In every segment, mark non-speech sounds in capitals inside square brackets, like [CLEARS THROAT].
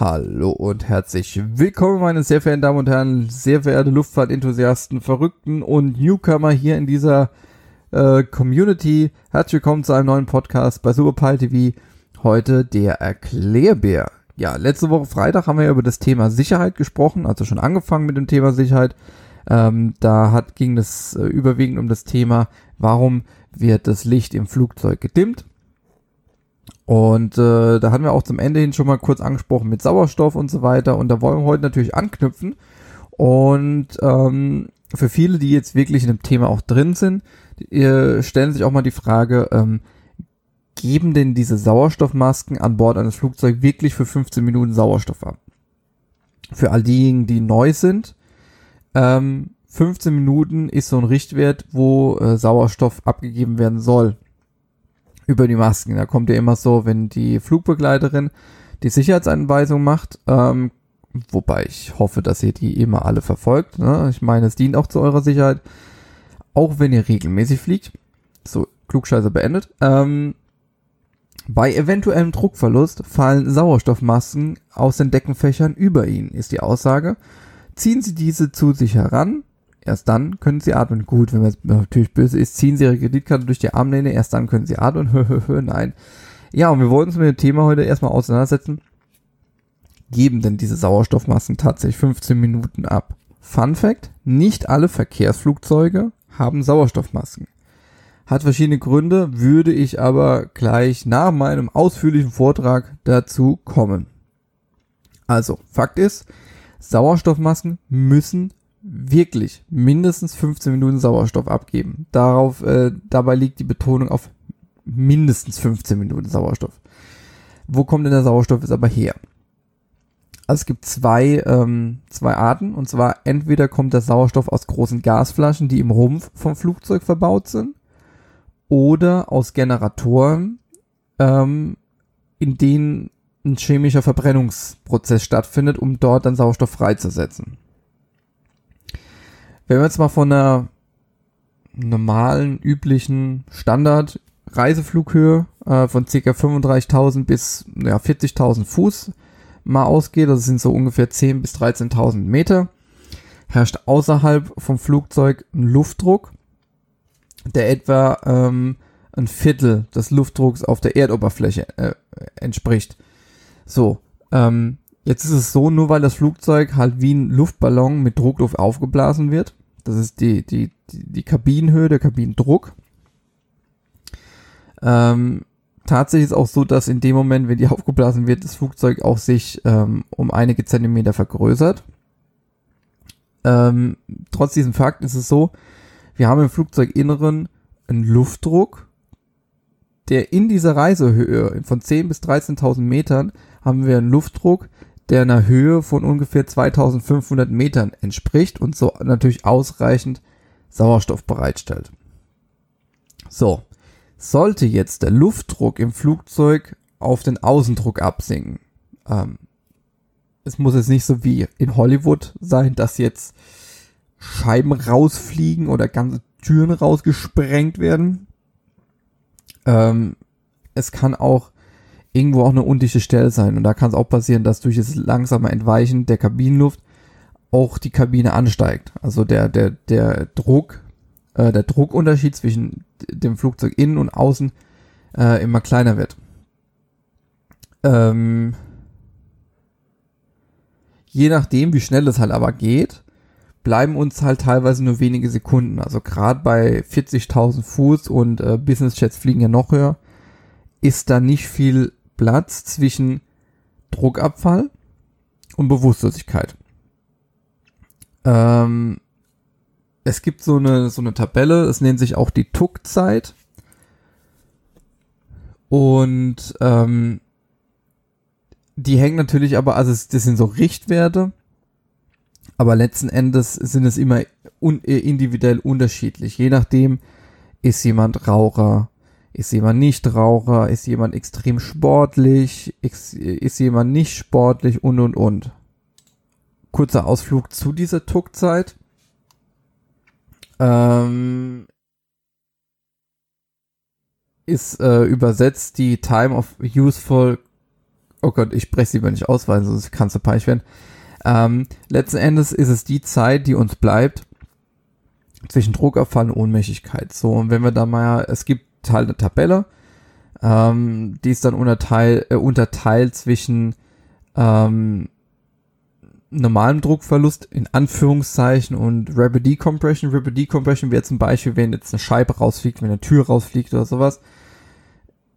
Hallo und herzlich willkommen, meine sehr verehrten Damen und Herren, sehr verehrte Luftfahrtenthusiasten, Verrückten und Newcomer hier in dieser äh, Community. Herzlich willkommen zu einem neuen Podcast bei Superpal TV. Heute der Erklärbär. Ja, letzte Woche Freitag haben wir über das Thema Sicherheit gesprochen, also schon angefangen mit dem Thema Sicherheit. Ähm, da hat, ging es äh, überwiegend um das Thema, warum wird das Licht im Flugzeug gedimmt. Und äh, da hatten wir auch zum Ende hin schon mal kurz angesprochen mit Sauerstoff und so weiter. Und da wollen wir heute natürlich anknüpfen. Und ähm, für viele, die jetzt wirklich in dem Thema auch drin sind, die, stellen sich auch mal die Frage, ähm, geben denn diese Sauerstoffmasken an Bord eines Flugzeugs wirklich für 15 Minuten Sauerstoff ab? Für all diejenigen, die neu sind, ähm, 15 Minuten ist so ein Richtwert, wo äh, Sauerstoff abgegeben werden soll über die Masken. Da kommt ja immer so, wenn die Flugbegleiterin die Sicherheitsanweisung macht, ähm, wobei ich hoffe, dass ihr die immer alle verfolgt. Ne? Ich meine, es dient auch zu eurer Sicherheit, auch wenn ihr regelmäßig fliegt. So, Klugscheiße beendet. Ähm, bei eventuellem Druckverlust fallen Sauerstoffmasken aus den Deckenfächern über ihn, ist die Aussage. Ziehen Sie diese zu sich heran, Erst dann können sie atmen. Gut, wenn man jetzt natürlich böse ist, ziehen sie ihre Kreditkarte durch die Armlehne, erst dann können sie atmen. [LAUGHS] Nein. Ja, und wir wollten uns mit dem Thema heute erstmal auseinandersetzen. Geben denn diese Sauerstoffmasken tatsächlich 15 Minuten ab? Fun Fact, nicht alle Verkehrsflugzeuge haben Sauerstoffmasken. Hat verschiedene Gründe, würde ich aber gleich nach meinem ausführlichen Vortrag dazu kommen. Also, Fakt ist, Sauerstoffmasken müssen wirklich mindestens 15 Minuten Sauerstoff abgeben. Darauf, äh, dabei liegt die Betonung auf mindestens 15 Minuten Sauerstoff. Wo kommt denn der Sauerstoff jetzt aber her? Also es gibt zwei, ähm, zwei Arten. Und zwar entweder kommt der Sauerstoff aus großen Gasflaschen, die im Rumpf vom Flugzeug verbaut sind, oder aus Generatoren, ähm, in denen ein chemischer Verbrennungsprozess stattfindet, um dort dann Sauerstoff freizusetzen. Wenn wir jetzt mal von einer normalen, üblichen Standard-Reiseflughöhe äh, von ca. 35.000 bis ja, 40.000 Fuß mal ausgeht, das sind so ungefähr 10.000 bis 13.000 Meter, herrscht außerhalb vom Flugzeug ein Luftdruck, der etwa ähm, ein Viertel des Luftdrucks auf der Erdoberfläche äh, entspricht. So, ähm, jetzt ist es so, nur weil das Flugzeug halt wie ein Luftballon mit Druckluft aufgeblasen wird, das ist die, die, die, die Kabinenhöhe, der Kabinendruck. Ähm, tatsächlich ist auch so, dass in dem Moment, wenn die [LAUGHS] aufgeblasen wird, das Flugzeug auch sich ähm, um einige Zentimeter vergrößert. Ähm, trotz diesem Fakt ist es so, wir haben im Flugzeuginneren einen Luftdruck, der in dieser Reisehöhe von 10 bis 13.000 Metern haben wir einen Luftdruck, der einer Höhe von ungefähr 2500 Metern entspricht und so natürlich ausreichend Sauerstoff bereitstellt. So, sollte jetzt der Luftdruck im Flugzeug auf den Außendruck absinken, ähm, es muss jetzt nicht so wie in Hollywood sein, dass jetzt Scheiben rausfliegen oder ganze Türen rausgesprengt werden. Ähm, es kann auch irgendwo auch eine undichte Stelle sein. Und da kann es auch passieren, dass durch das langsame Entweichen der Kabinenluft auch die Kabine ansteigt. Also der, der, der Druck, äh, der Druckunterschied zwischen dem Flugzeug innen und außen äh, immer kleiner wird. Ähm, je nachdem, wie schnell es halt aber geht, bleiben uns halt teilweise nur wenige Sekunden. Also gerade bei 40.000 Fuß und äh, Business Jets fliegen ja noch höher, ist da nicht viel Platz zwischen Druckabfall und Bewusstlosigkeit. Ähm, es gibt so eine, so eine Tabelle, es nennt sich auch die Tuck-Zeit. Und ähm, die hängen natürlich aber, also das sind so Richtwerte, aber letzten Endes sind es immer un individuell unterschiedlich. Je nachdem ist jemand Raucher, ist jemand nicht Raucher? Ist jemand extrem sportlich? Ist, jemand nicht sportlich? Und, und, und. Kurzer Ausflug zu dieser Tuckzeit. Ähm, ist äh, übersetzt die Time of Useful oh Gott, ich spreche lieber nicht aus, weil sonst kannst du peinlich werden. Ähm, letzten Endes ist es die Zeit, die uns bleibt zwischen Druckabfall und Ohnmächtigkeit. So, und wenn wir da mal, es gibt halt eine Tabelle, ähm, die ist dann unterteil, äh, unterteilt zwischen ähm, normalem Druckverlust in Anführungszeichen und Rapid Decompression. Rapid Decompression wäre zum Beispiel, wenn jetzt eine Scheibe rausfliegt, wenn eine Tür rausfliegt oder sowas.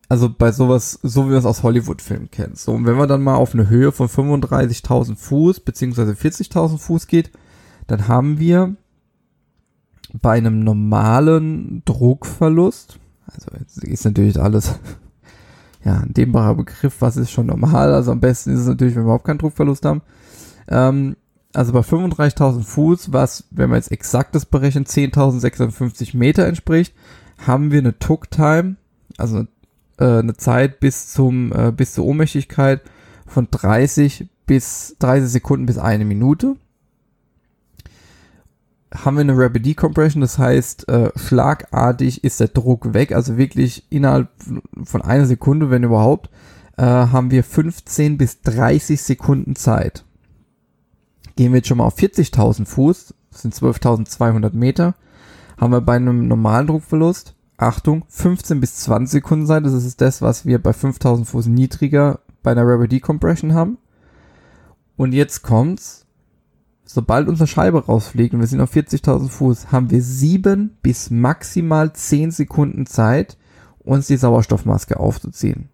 Also bei sowas, so wie wir es aus Hollywood-Filmen kennen. So, und wenn man dann mal auf eine Höhe von 35.000 Fuß beziehungsweise 40.000 Fuß geht, dann haben wir bei einem normalen Druckverlust, also jetzt ist natürlich alles [LAUGHS] ja, ein dehnbarer Begriff, was ist schon normal, also am besten ist es natürlich, wenn wir überhaupt keinen Druckverlust haben. Ähm, also bei 35.000 Fuß, was, wenn man jetzt exaktes berechnen, 10.650 Meter entspricht, haben wir eine Tuck-Time, also äh, eine Zeit bis zum äh, bis zur Ohnmächtigkeit von 30 bis 30 Sekunden bis eine Minute. Haben wir eine Rapid Decompression, das heißt, äh, schlagartig ist der Druck weg, also wirklich innerhalb von einer Sekunde, wenn überhaupt, äh, haben wir 15 bis 30 Sekunden Zeit. Gehen wir jetzt schon mal auf 40.000 Fuß, das sind 12.200 Meter, haben wir bei einem normalen Druckverlust Achtung, 15 bis 20 Sekunden sein. Das ist das, was wir bei 5000 Fuß niedriger bei einer Rapid Decompression haben. Und jetzt kommt's. Sobald unsere Scheibe rausfliegt und wir sind auf 40.000 Fuß, haben wir sieben bis maximal 10 Sekunden Zeit, uns die Sauerstoffmaske aufzuziehen.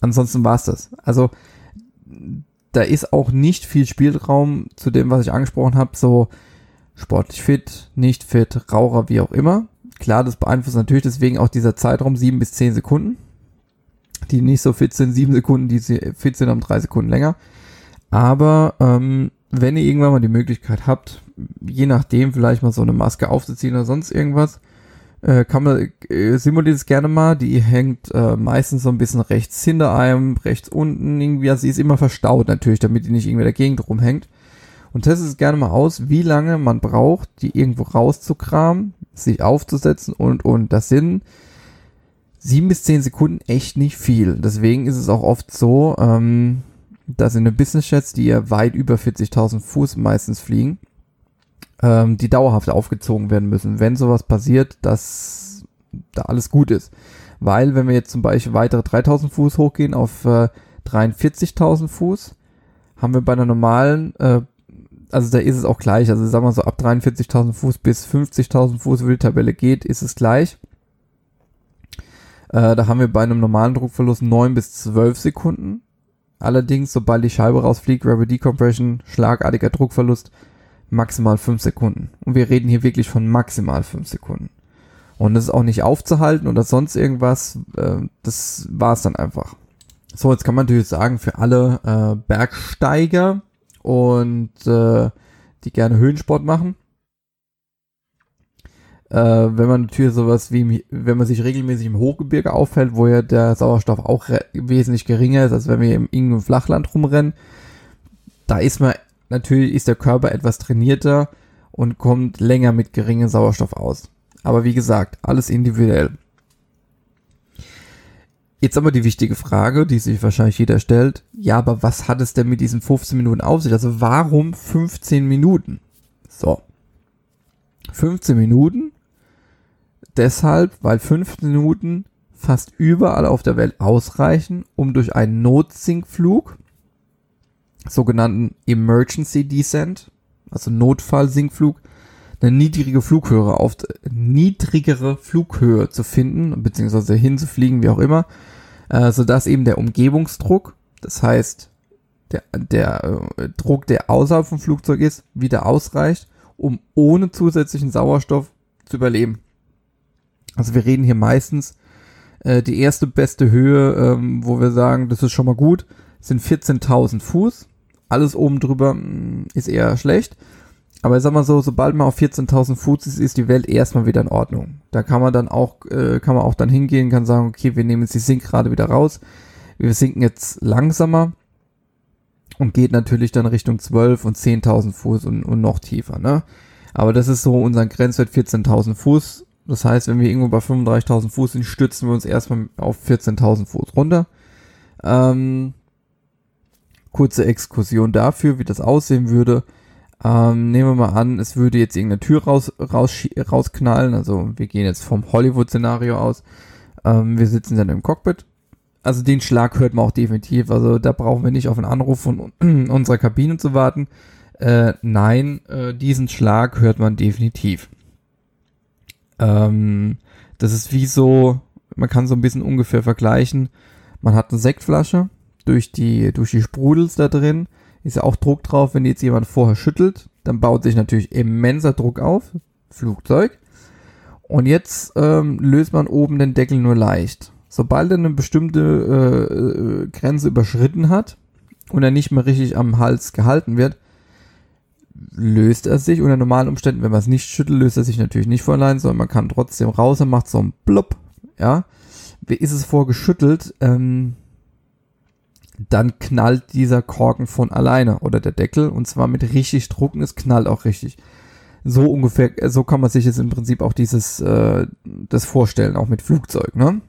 Ansonsten war's das. Also da ist auch nicht viel Spielraum zu dem, was ich angesprochen habe, so sportlich fit, nicht fit, Raucher, wie auch immer. Klar, das beeinflusst natürlich deswegen auch dieser Zeitraum sieben bis zehn Sekunden. Die nicht so fit sind, sieben Sekunden, die fit sind, haben drei Sekunden länger. Aber ähm, wenn ihr irgendwann mal die Möglichkeit habt, je nachdem vielleicht mal so eine Maske aufzuziehen oder sonst irgendwas, äh, kann man äh, simuliert es gerne mal. Die hängt äh, meistens so ein bisschen rechts hinter einem, rechts unten irgendwie. Also sie ist immer verstaut natürlich, damit die nicht irgendwie in der Gegend rumhängt. Und testet es gerne mal aus, wie lange man braucht, die irgendwo rauszukramen, sich aufzusetzen und, und. Das sind sieben bis zehn Sekunden echt nicht viel. Deswegen ist es auch oft so, ähm, dass in den Business Jets, die ja weit über 40.000 Fuß meistens fliegen, ähm, die dauerhaft aufgezogen werden müssen, wenn sowas passiert, dass da alles gut ist. Weil wenn wir jetzt zum Beispiel weitere 3000 Fuß hochgehen auf äh, 43.000 Fuß, haben wir bei einer normalen äh, also da ist es auch gleich. Also sagen wir so, ab 43.000 Fuß bis 50.000 Fuß, wie die Tabelle geht, ist es gleich. Äh, da haben wir bei einem normalen Druckverlust 9 bis 12 Sekunden. Allerdings, sobald die Scheibe rausfliegt, Rapid Decompression, schlagartiger Druckverlust, maximal 5 Sekunden. Und wir reden hier wirklich von maximal 5 Sekunden. Und das ist auch nicht aufzuhalten oder sonst irgendwas. Äh, das war es dann einfach. So, jetzt kann man natürlich sagen, für alle äh, Bergsteiger, und äh, die gerne Höhensport machen. Äh, wenn man natürlich sowas wie, wenn man sich regelmäßig im Hochgebirge aufhält, wo ja der Sauerstoff auch wesentlich geringer ist, als wenn wir im irgendeinem Flachland rumrennen, da ist man, natürlich ist der Körper etwas trainierter und kommt länger mit geringem Sauerstoff aus. Aber wie gesagt, alles individuell. Jetzt aber die wichtige Frage, die sich wahrscheinlich jeder stellt. Ja, aber was hat es denn mit diesen 15 Minuten auf sich? Also warum 15 Minuten? So. 15 Minuten. Deshalb, weil 15 Minuten fast überall auf der Welt ausreichen, um durch einen Notsinkflug, sogenannten Emergency Descent, also Notfallsinkflug, eine niedrige Flughöhe auf niedrigere Flughöhe zu finden, beziehungsweise hinzufliegen, wie auch immer, äh, sodass eben der Umgebungsdruck, das heißt der, der äh, Druck, der außerhalb vom Flugzeug ist, wieder ausreicht, um ohne zusätzlichen Sauerstoff zu überleben. Also wir reden hier meistens äh, die erste beste Höhe, ähm, wo wir sagen, das ist schon mal gut, sind 14.000 Fuß. Alles oben drüber mh, mm, ist eher schlecht. Aber ich sag mal so, sobald man auf 14.000 Fuß ist, ist die Welt erstmal wieder in Ordnung. Da kann man dann auch, äh, kann man auch dann hingehen, kann sagen, okay, wir nehmen jetzt die Sinkrate wieder raus. Wir sinken jetzt langsamer und geht natürlich dann Richtung 12 und 10.000 Fuß und, und noch tiefer, ne? Aber das ist so unser Grenzwert 14.000 Fuß. Das heißt, wenn wir irgendwo bei 35.000 Fuß sind, stützen wir uns erstmal auf 14.000 Fuß runter. Ähm, kurze Exkursion dafür, wie das aussehen würde. Ähm, nehmen wir mal an, es würde jetzt irgendeine Tür raus, raus, rausknallen. Also wir gehen jetzt vom Hollywood-Szenario aus. Ähm, wir sitzen dann im Cockpit. Also den Schlag hört man auch definitiv. Also da brauchen wir nicht auf einen Anruf von [CLEARS THROAT] unserer Kabine zu warten. Äh, nein, äh, diesen Schlag hört man definitiv. Ähm, das ist wie so, man kann so ein bisschen ungefähr vergleichen. Man hat eine Sektflasche, durch die, durch die Sprudels da drin ist ja auch Druck drauf, wenn jetzt jemand vorher schüttelt, dann baut sich natürlich immenser Druck auf, Flugzeug. Und jetzt ähm, löst man oben den Deckel nur leicht. Sobald er eine bestimmte äh, äh, Grenze überschritten hat und er nicht mehr richtig am Hals gehalten wird, löst er sich. Unter normalen Umständen, wenn man es nicht schüttelt, löst er sich natürlich nicht von allein, sondern man kann trotzdem raus und macht so ein Blub. Ja. Wie ist es vorgeschüttelt? Ähm, dann knallt dieser Korken von alleine oder der Deckel und zwar mit richtig Druck und es knallt auch richtig. So ungefähr, so kann man sich jetzt im Prinzip auch dieses, äh, das vorstellen, auch mit Flugzeug, ne?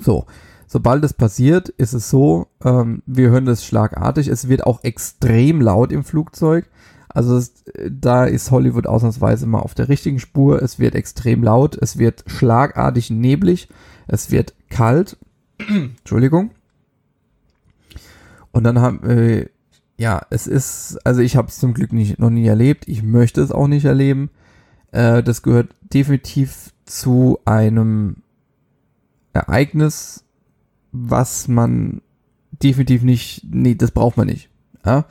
So, sobald es passiert, ist es so, ähm, wir hören das schlagartig, es wird auch extrem laut im Flugzeug. Also es, da ist Hollywood ausnahmsweise mal auf der richtigen Spur. Es wird extrem laut, es wird schlagartig neblig, es wird kalt. [CLEARS THROAT] Entschuldigung. Und dann haben, äh, ja, es ist, also ich habe es zum Glück nicht, noch nie erlebt. Ich möchte es auch nicht erleben. Äh, das gehört definitiv zu einem Ereignis, was man definitiv nicht, nee, das braucht man nicht. Ja?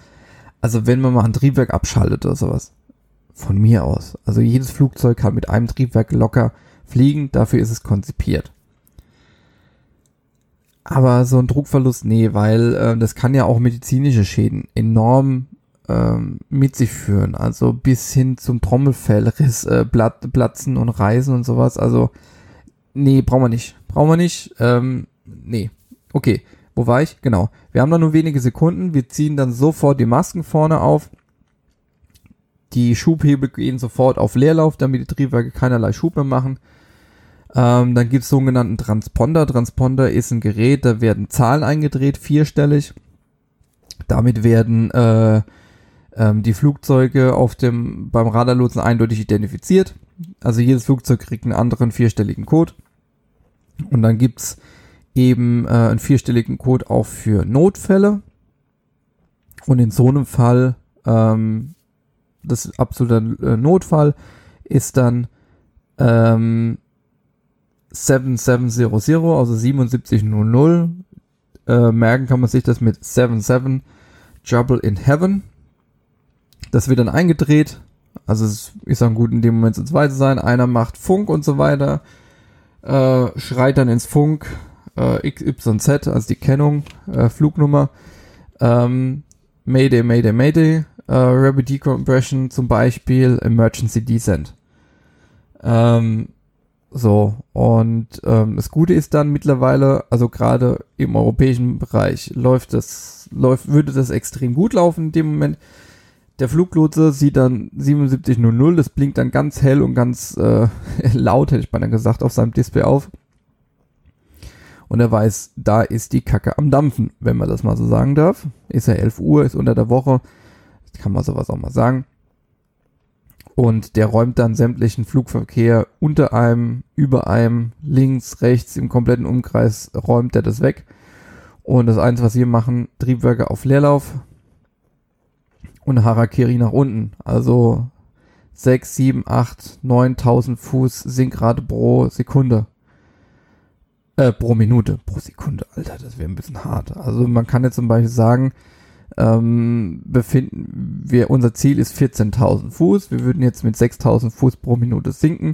Also wenn man mal ein Triebwerk abschaltet oder sowas. Von mir aus. Also jedes Flugzeug kann mit einem Triebwerk locker fliegen, dafür ist es konzipiert. Aber so ein Druckverlust, nee, weil äh, das kann ja auch medizinische Schäden enorm ähm, mit sich führen. Also bis hin zum Trommelfellriss, äh, Plat Platzen und Reisen und sowas. Also, nee, brauchen wir nicht. Brauchen wir nicht. Ähm, nee. Okay. Wo war ich? Genau. Wir haben da nur wenige Sekunden. Wir ziehen dann sofort die Masken vorne auf. Die Schubhebel gehen sofort auf Leerlauf, damit die Triebwerke keinerlei Schub mehr machen. Ähm, dann gibt es sogenannten Transponder. Transponder ist ein Gerät, da werden Zahlen eingedreht, vierstellig. Damit werden äh, ähm, die Flugzeuge auf dem beim Radarlotsen eindeutig identifiziert. Also jedes Flugzeug kriegt einen anderen vierstelligen Code. Und dann gibt's eben äh, einen vierstelligen Code auch für Notfälle. Und in so einem Fall, ähm, das absolute äh, Notfall ist dann ähm, 7700, also 7700. Äh, merken kann man sich das mit 77 Trouble in Heaven. Das wird dann eingedreht. Also es ist dann gut in dem Moment zu zweit sein. Einer macht Funk und so weiter. Äh, schreit dann ins Funk äh, XYZ, also die Kennung, äh, Flugnummer. Ähm, Mayday, Mayday, Mayday. Äh, Rapid Decompression zum Beispiel, Emergency Descent. Ähm, so, und ähm, das Gute ist dann mittlerweile, also gerade im europäischen Bereich läuft das, läuft, würde das extrem gut laufen in dem Moment. Der Fluglotse sieht dann 7700, das blinkt dann ganz hell und ganz äh, [LAUGHS] laut, hätte ich beinahe gesagt, auf seinem Display auf. Und er weiß, da ist die Kacke am Dampfen, wenn man das mal so sagen darf. Ist ja 11 Uhr, ist unter der Woche, kann man sowas auch mal sagen und der räumt dann sämtlichen Flugverkehr unter einem, über einem, links, rechts, im kompletten Umkreis räumt er das weg. Und das Einzige, was wir machen, Triebwerke auf Leerlauf und Harakiri nach unten. Also 6, 7, 8, 9000 Fuß Sinkrate pro Sekunde. Äh, pro Minute, pro Sekunde, Alter, das wäre ein bisschen hart. Also man kann jetzt zum Beispiel sagen, ähm, befinden wir, unser Ziel ist 14.000 Fuß. Wir würden jetzt mit 6.000 Fuß pro Minute sinken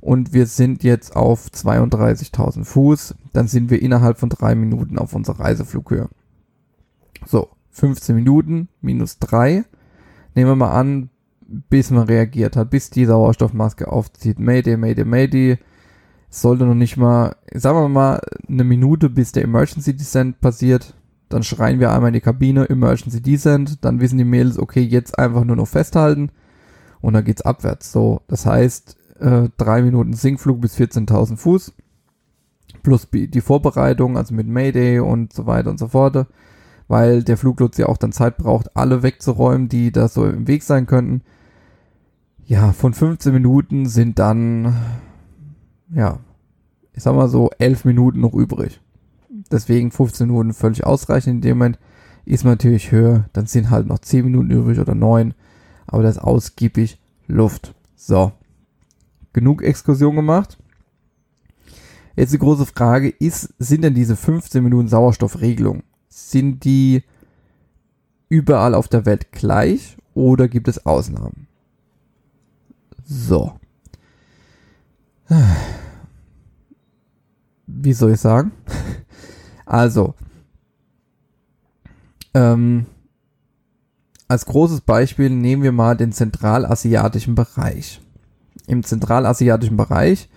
und wir sind jetzt auf 32.000 Fuß. Dann sind wir innerhalb von drei Minuten auf unserer Reiseflughöhe. So, 15 Minuten minus drei. Nehmen wir mal an, bis man reagiert hat, bis die Sauerstoffmaske aufzieht. Mayday, Mayday, Mayday. Sollte noch nicht mal, sagen wir mal, eine Minute, bis der Emergency Descent passiert. Dann schreien wir einmal in die Kabine, Emergency Descent, dann wissen die Mädels, okay, jetzt einfach nur noch festhalten und dann geht's abwärts. So, das heißt, äh, drei Minuten Sinkflug bis 14.000 Fuß plus die Vorbereitung, also mit Mayday und so weiter und so fort. weil der Fluglotse ja auch dann Zeit braucht, alle wegzuräumen, die da so im Weg sein könnten. Ja, von 15 Minuten sind dann, ja, ich sag mal so, 11 Minuten noch übrig. Deswegen 15 Minuten völlig ausreichend. In dem Moment ist man natürlich höher, dann sind halt noch 10 Minuten übrig oder 9, aber das ist ausgiebig Luft. So, genug Exkursion gemacht. Jetzt die große Frage ist, sind denn diese 15 Minuten Sauerstoffregelung, sind die überall auf der Welt gleich oder gibt es Ausnahmen? So. [SIGHS] Wie soll ich sagen? [LAUGHS] Also, ähm, als großes Beispiel nehmen wir mal den zentralasiatischen Bereich. Im zentralasiatischen Bereich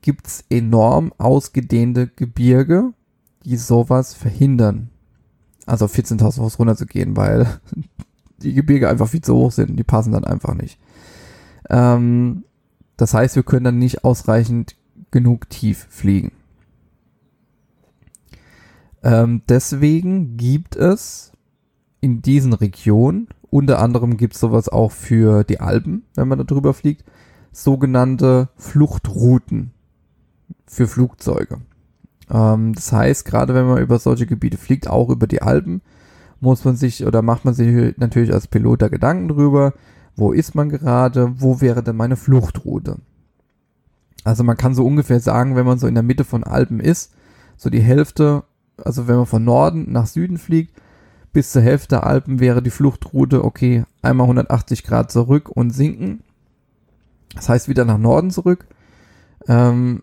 gibt's enorm ausgedehnte Gebirge, die sowas verhindern. Also 14.000 Fuß runter zu gehen, weil [LAUGHS] die Gebirge einfach viel zu hoch sind und die passen dann einfach nicht. Ähm, das heißt, wir können dann nicht ausreichend genug tief fliegen. Ähm, deswegen gibt es in diesen Regionen, unter anderem gibt es sowas auch für die Alpen, wenn man da drüber fliegt, sogenannte Fluchtrouten für Flugzeuge. Ähm, das heißt, gerade wenn man über solche Gebiete fliegt, auch über die Alpen, muss man sich oder macht man sich natürlich als Pilot da Gedanken drüber, wo ist man gerade, wo wäre denn meine Fluchtroute. Also man kann so ungefähr sagen, wenn man so in der Mitte von Alpen ist, so die Hälfte, also wenn man von Norden nach Süden fliegt, bis zur Hälfte der Alpen wäre die Fluchtroute, okay, einmal 180 Grad zurück und sinken. Das heißt wieder nach Norden zurück. Ähm,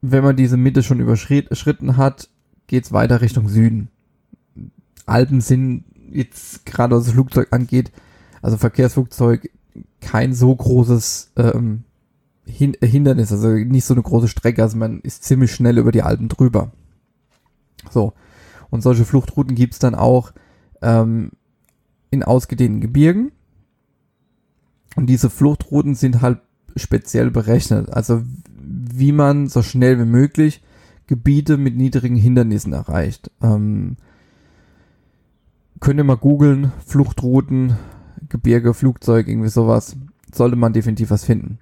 wenn man diese Mitte schon überschritten hat, geht's weiter Richtung Süden. Alpen sind jetzt gerade was das Flugzeug angeht, also Verkehrsflugzeug, kein so großes ähm, Hin Hindernis, also nicht so eine große Strecke, also man ist ziemlich schnell über die Alpen drüber. So. Und solche Fluchtrouten gibt's dann auch ähm, in ausgedehnten Gebirgen. Und diese Fluchtrouten sind halt speziell berechnet. Also wie man so schnell wie möglich Gebiete mit niedrigen Hindernissen erreicht. Ähm, könnt ihr mal googeln, Fluchtrouten, Gebirge, Flugzeug, irgendwie sowas. Sollte man definitiv was finden.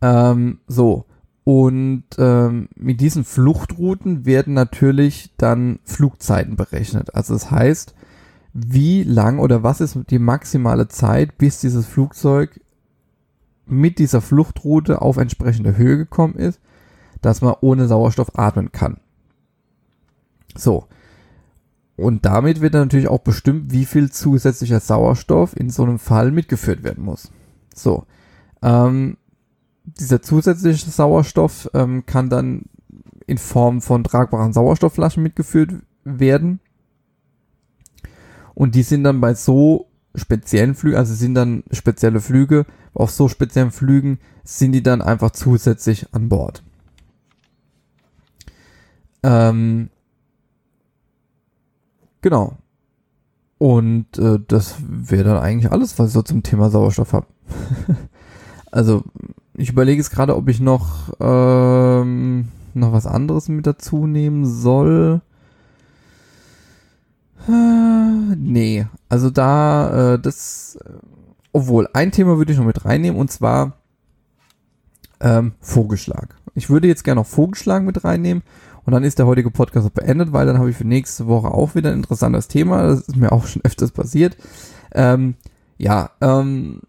Ähm, so. Und ähm, mit diesen Fluchtrouten werden natürlich dann Flugzeiten berechnet. Also das heißt, wie lang oder was ist die maximale Zeit, bis dieses Flugzeug mit dieser Fluchtroute auf entsprechende Höhe gekommen ist, dass man ohne Sauerstoff atmen kann. So. Und damit wird dann natürlich auch bestimmt, wie viel zusätzlicher Sauerstoff in so einem Fall mitgeführt werden muss. So. Ähm, dieser zusätzliche Sauerstoff ähm, kann dann in Form von tragbaren Sauerstoffflaschen mitgeführt werden. Und die sind dann bei so speziellen Flügen, also sind dann spezielle Flüge, auf so speziellen Flügen sind die dann einfach zusätzlich an Bord. Ähm, genau. Und äh, das wäre dann eigentlich alles, was ich so zum Thema Sauerstoff habe. [LAUGHS] also ich überlege jetzt gerade, ob ich noch ähm, noch was anderes mit dazu nehmen soll. Äh, nee, also da, äh, das, obwohl, ein Thema würde ich noch mit reinnehmen und zwar ähm, Vogelschlag. Ich würde jetzt gerne noch Vogelschlag mit reinnehmen und dann ist der heutige Podcast beendet, weil dann habe ich für nächste Woche auch wieder ein interessantes Thema. Das ist mir auch schon öfters passiert. Ähm, ja, ähm,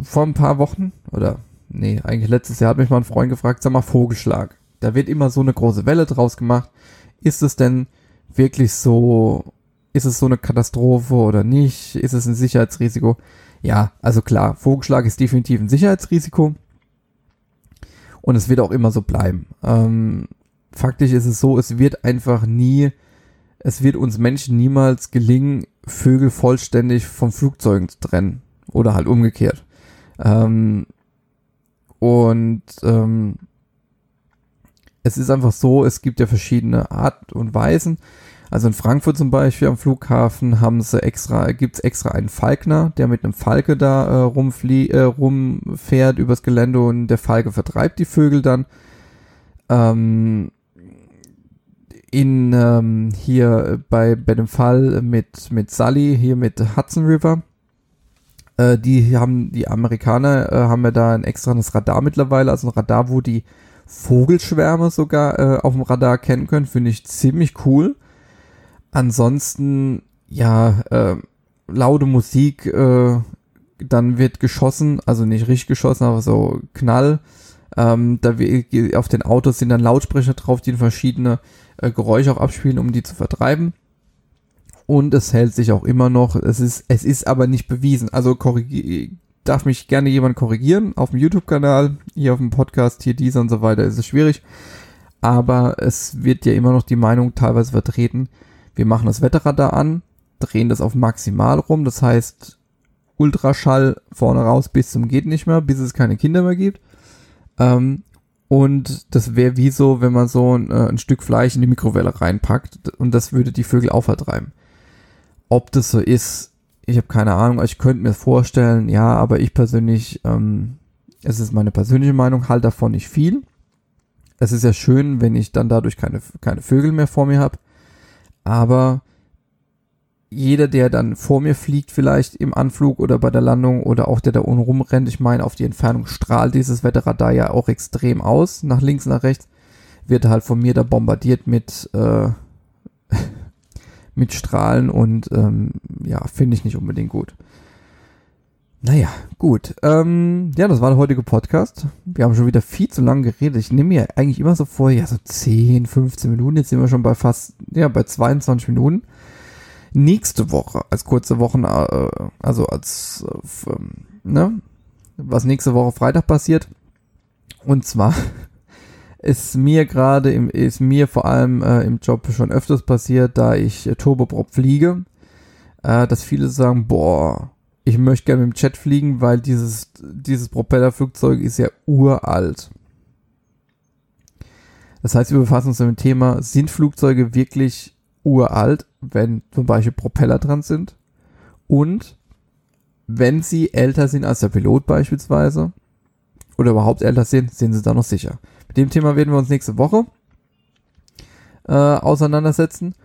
vor ein paar Wochen oder nee, eigentlich letztes Jahr hat mich mal ein Freund gefragt, sag mal Vogelschlag. Da wird immer so eine große Welle draus gemacht. Ist es denn wirklich so, ist es so eine Katastrophe oder nicht? Ist es ein Sicherheitsrisiko? Ja, also klar, Vogelschlag ist definitiv ein Sicherheitsrisiko. Und es wird auch immer so bleiben. Ähm, faktisch ist es so, es wird einfach nie, es wird uns Menschen niemals gelingen, Vögel vollständig vom Flugzeugen zu trennen. Oder halt umgekehrt. Ähm, und ähm, es ist einfach so, es gibt ja verschiedene Art und Weisen. Also in Frankfurt zum Beispiel am Flughafen haben sie extra, gibt's extra einen Falkner, der mit einem Falke da äh, rumflie äh, rumfährt übers Gelände und der Falke vertreibt die Vögel dann. Ähm, in ähm, hier bei, bei dem Fall mit, mit Sully, hier mit Hudson River, äh, die haben, die Amerikaner äh, haben ja da ein extra Radar mittlerweile, also ein Radar, wo die Vogelschwärme sogar äh, auf dem Radar erkennen können, finde ich ziemlich cool. Ansonsten, ja, äh, laute Musik, äh, dann wird geschossen, also nicht richtig geschossen, aber so Knall. Ähm, da wir, auf den Autos sind dann Lautsprecher drauf, die verschiedene äh, Geräusche auch abspielen, um die zu vertreiben. Und es hält sich auch immer noch. Es ist, es ist aber nicht bewiesen. Also darf mich gerne jemand korrigieren auf dem YouTube-Kanal, hier auf dem Podcast, hier dieser und so weiter, ist es schwierig. Aber es wird ja immer noch die Meinung teilweise vertreten, wir machen das Wetterradar an, drehen das auf maximal rum, das heißt Ultraschall vorne raus bis zum geht nicht mehr, bis es keine Kinder mehr gibt. Ähm, und das wäre wie so, wenn man so ein, äh, ein, Stück Fleisch in die Mikrowelle reinpackt und das würde die Vögel auch vertreiben. Ob das so ist, ich habe keine Ahnung. Ich könnte mir vorstellen, ja, aber ich persönlich, ähm, es ist meine persönliche Meinung, halt davon nicht viel. Es ist ja schön, wenn ich dann dadurch keine, keine Vögel mehr vor mir habe. Aber jeder, der dann vor mir fliegt, vielleicht im Anflug oder bei der Landung oder auch der da unten rumrennt, ich meine, auf die Entfernung strahlt dieses Wetterradar ja auch extrem aus, nach links, nach rechts, wird halt von mir da bombardiert mit, äh, [LAUGHS] mit Strahlen und ähm, ja, finde ich nicht unbedingt gut. Naja, gut. Ähm, ja, das war der heutige Podcast. Wir haben schon wieder viel zu lange geredet. Ich nehme mir eigentlich immer so vor, ja, so 10, 15 Minuten. Jetzt sind wir schon bei fast, ja, bei 22 Minuten nächste Woche als kurze Wochen, äh, also als, äh, ne, was nächste Woche Freitag passiert. Und zwar [LAUGHS] ist mir gerade im, ist mir vor allem äh, im Job schon öfters passiert, da ich äh, Turboprop fliege, äh, dass viele sagen, boah, ich möchte gerne mit dem Jet fliegen, weil dieses, dieses Propellerflugzeug ist ja uralt. Das heißt, wir befassen uns mit dem Thema, sind Flugzeuge wirklich uralt, wenn zum Beispiel Propeller dran sind. Und wenn sie älter sind als der Pilot beispielsweise, oder überhaupt älter sind, sind sie da noch sicher. Mit dem Thema werden wir uns nächste Woche äh, auseinandersetzen.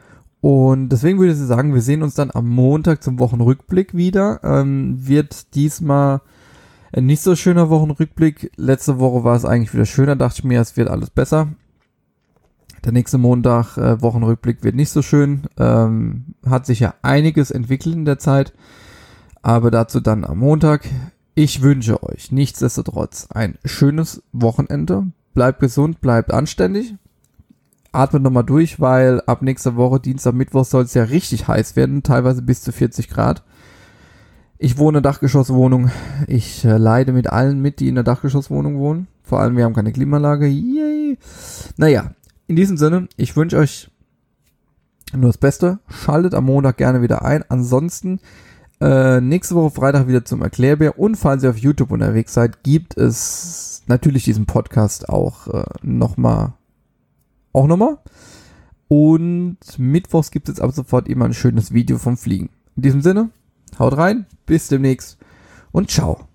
Und deswegen würde ich sagen, wir sehen uns dann am Montag zum Wochenrückblick wieder. Ähm, wird diesmal ein nicht so schöner Wochenrückblick. Letzte Woche war es eigentlich wieder schöner, dachte ich mir, es wird alles besser. Der nächste Montag, äh, Wochenrückblick, wird nicht so schön. Ähm, hat sich ja einiges entwickelt in der Zeit. Aber dazu dann am Montag. Ich wünsche euch nichtsdestotrotz ein schönes Wochenende. Bleibt gesund, bleibt anständig. Atmet nochmal durch, weil ab nächster Woche, Dienstag, Mittwoch soll es ja richtig heiß werden, teilweise bis zu 40 Grad. Ich wohne in Dachgeschosswohnung. Ich äh, leide mit allen mit, die in der Dachgeschosswohnung wohnen. Vor allem, wir haben keine Klimaanlage. Yay. Naja, in diesem Sinne, ich wünsche euch nur das Beste. Schaltet am Montag gerne wieder ein. Ansonsten äh, nächste Woche Freitag wieder zum Erklärbär. Und falls ihr auf YouTube unterwegs seid, gibt es natürlich diesen Podcast auch äh, nochmal. Auch nochmal. Und mittwochs gibt es ab sofort immer ein schönes Video vom Fliegen. In diesem Sinne, haut rein, bis demnächst und ciao.